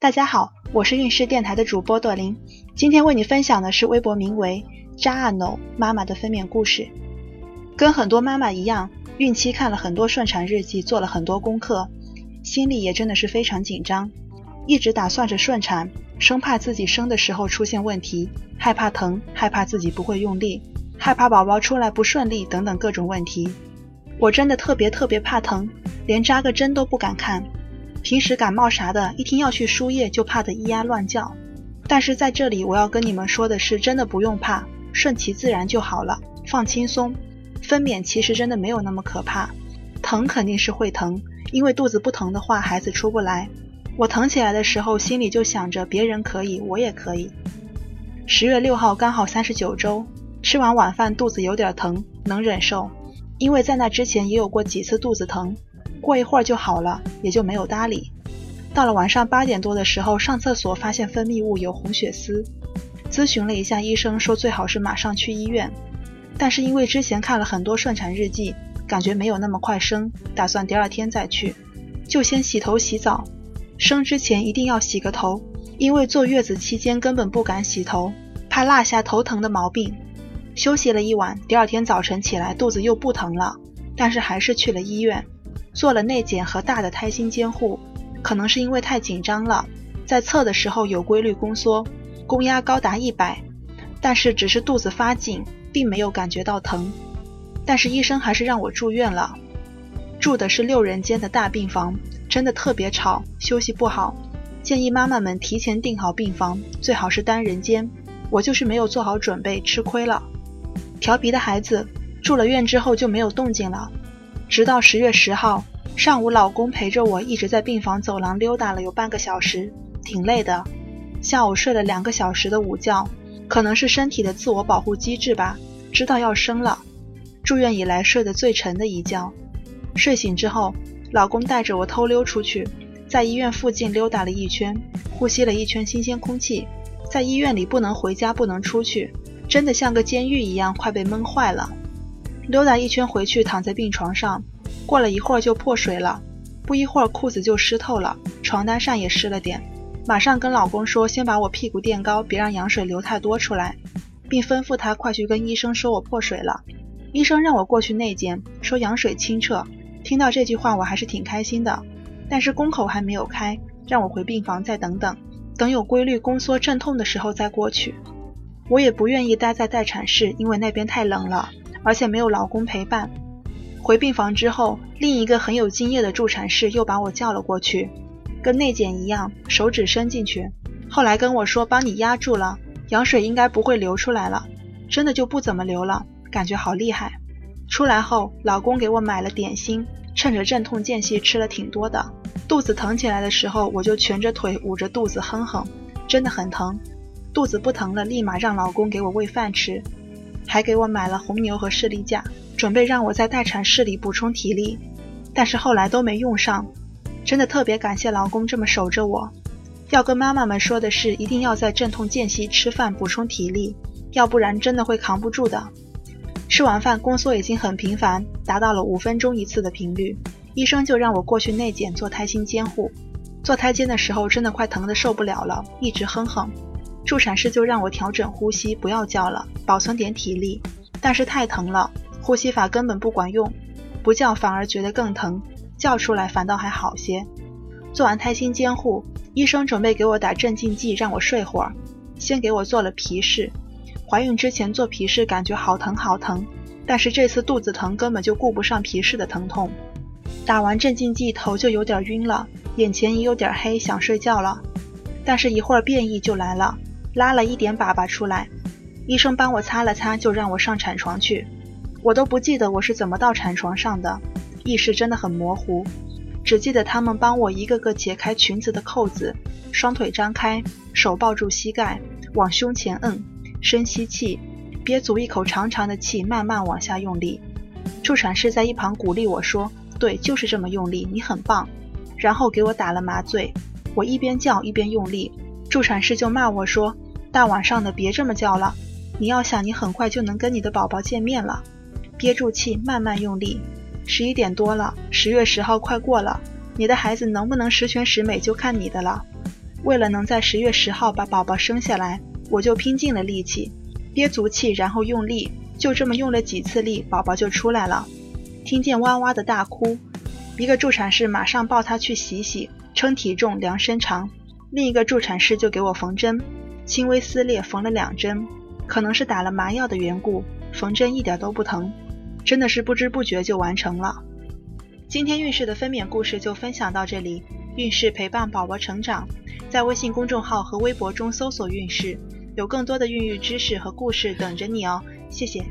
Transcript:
大家好，我是运势电台的主播朵琳，今天为你分享的是微博名为“扎阿诺妈妈”的分娩故事。跟很多妈妈一样，孕期看了很多顺产日记，做了很多功课，心里也真的是非常紧张，一直打算着顺产，生怕自己生的时候出现问题，害怕疼，害怕自己不会用力，害怕宝宝出来不顺利等等各种问题。我真的特别特别怕疼，连扎个针都不敢看。平时感冒啥的，一听要去输液就怕得咿呀乱叫。但是在这里，我要跟你们说的是，真的不用怕，顺其自然就好了，放轻松。分娩其实真的没有那么可怕，疼肯定是会疼，因为肚子不疼的话，孩子出不来。我疼起来的时候，心里就想着别人可以，我也可以。十月六号刚好三十九周，吃完晚饭肚子有点疼，能忍受，因为在那之前也有过几次肚子疼。过一会儿就好了，也就没有搭理。到了晚上八点多的时候，上厕所发现分泌物有红血丝，咨询了一下医生，说最好是马上去医院。但是因为之前看了很多顺产日记，感觉没有那么快生，打算第二天再去，就先洗头洗澡。生之前一定要洗个头，因为坐月子期间根本不敢洗头，怕落下头疼的毛病。休息了一晚，第二天早晨起来肚子又不疼了，但是还是去了医院。做了内检和大的胎心监护，可能是因为太紧张了，在测的时候有规律宫缩，宫压高达一百，但是只是肚子发紧，并没有感觉到疼。但是医生还是让我住院了，住的是六人间的大病房，真的特别吵，休息不好。建议妈妈们提前订好病房，最好是单人间。我就是没有做好准备，吃亏了。调皮的孩子住了院之后就没有动静了。直到十月十号上午，老公陪着我一直在病房走廊溜达了有半个小时，挺累的。下午睡了两个小时的午觉，可能是身体的自我保护机制吧。知道要生了，住院以来睡得最沉的一觉。睡醒之后，老公带着我偷溜出去，在医院附近溜达了一圈，呼吸了一圈新鲜空气。在医院里不能回家，不能出去，真的像个监狱一样，快被闷坏了。溜达一圈回去，躺在病床上，过了一会儿就破水了，不一会儿裤子就湿透了，床单上也湿了点，马上跟老公说先把我屁股垫高，别让羊水流太多出来，并吩咐他快去跟医生说我破水了。医生让我过去内检，说羊水清澈。听到这句话我还是挺开心的，但是宫口还没有开，让我回病房再等等，等有规律宫缩阵痛的时候再过去。我也不愿意待在待产室，因为那边太冷了。而且没有老公陪伴，回病房之后，另一个很有经验的助产士又把我叫了过去，跟内检一样，手指伸进去，后来跟我说帮你压住了，羊水应该不会流出来了，真的就不怎么流了，感觉好厉害。出来后，老公给我买了点心，趁着阵痛间隙吃了挺多的。肚子疼起来的时候，我就蜷着腿捂着肚子哼哼，真的很疼。肚子不疼了，立马让老公给我喂饭吃。还给我买了红牛和士力架，准备让我在待产室里补充体力，但是后来都没用上。真的特别感谢老公这么守着我。要跟妈妈们说的是，一定要在阵痛间隙吃饭补充体力，要不然真的会扛不住的。吃完饭宫缩已经很频繁，达到了五分钟一次的频率，医生就让我过去内检做胎心监护。做胎监的时候真的快疼得受不了了，一直哼哼。助产士就让我调整呼吸，不要叫了，保存点体力。但是太疼了，呼吸法根本不管用，不叫反而觉得更疼，叫出来反倒还好些。做完胎心监护，医生准备给我打镇静剂，让我睡会儿。先给我做了皮试，怀孕之前做皮试感觉好疼好疼，但是这次肚子疼根本就顾不上皮试的疼痛。打完镇静剂头就有点晕了，眼前也有点黑，想睡觉了。但是一会儿变异就来了。拉了一点粑粑出来，医生帮我擦了擦，就让我上产床去。我都不记得我是怎么到产床上的，意识真的很模糊，只记得他们帮我一个个解开裙子的扣子，双腿张开，手抱住膝盖，往胸前摁，深吸气，憋足一口长长的气，慢慢往下用力。助产士在一旁鼓励我说：“对，就是这么用力，你很棒。”然后给我打了麻醉，我一边叫一边用力，助产士就骂我说。大晚上的别这么叫了，你要想你很快就能跟你的宝宝见面了，憋住气慢慢用力。十一点多了，十月十号快过了，你的孩子能不能十全十美就看你的了。为了能在十月十号把宝宝生下来，我就拼尽了力气，憋足气，然后用力，就这么用了几次力，宝宝就出来了。听见哇哇的大哭，一个助产士马上抱他去洗洗，称体重，量身长。另一个助产士就给我缝针，轻微撕裂，缝了两针，可能是打了麻药的缘故，缝针一点都不疼，真的是不知不觉就完成了。今天运势的分娩故事就分享到这里，运势陪伴宝宝成长，在微信公众号和微博中搜索“运势”，有更多的孕育知识和故事等着你哦，谢谢。